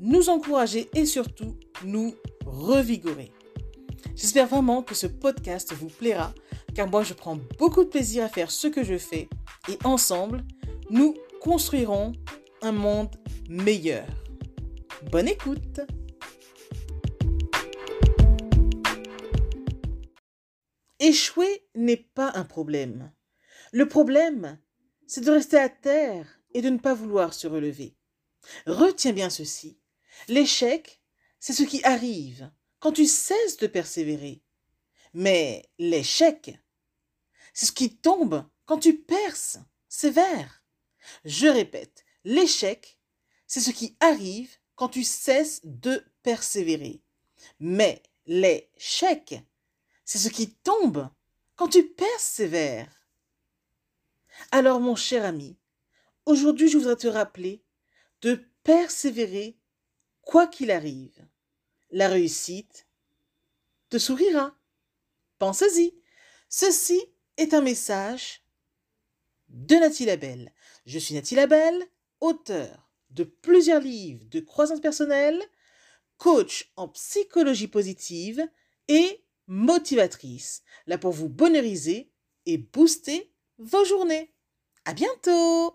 nous encourager et surtout nous revigorer. J'espère vraiment que ce podcast vous plaira, car moi je prends beaucoup de plaisir à faire ce que je fais et ensemble, nous construirons un monde meilleur. Bonne écoute Échouer n'est pas un problème. Le problème, c'est de rester à terre et de ne pas vouloir se relever. Retiens bien ceci. L'échec, c'est ce qui arrive quand tu cesses de persévérer. Mais l'échec, c'est ce qui tombe quand tu perces. Sévère. Je répète, l'échec, c'est ce qui arrive quand tu cesses de persévérer. Mais l'échec, c'est ce qui tombe quand tu persévères. Alors mon cher ami, aujourd'hui je voudrais te rappeler de persévérer quoi qu'il arrive, la réussite te sourira. Pensez-y. Ceci est un message de Nathalie Labelle. Je suis Nathalie Labelle, auteur de plusieurs livres de croissance personnelle, coach en psychologie positive et motivatrice, là pour vous bonheuriser et booster vos journées. À bientôt!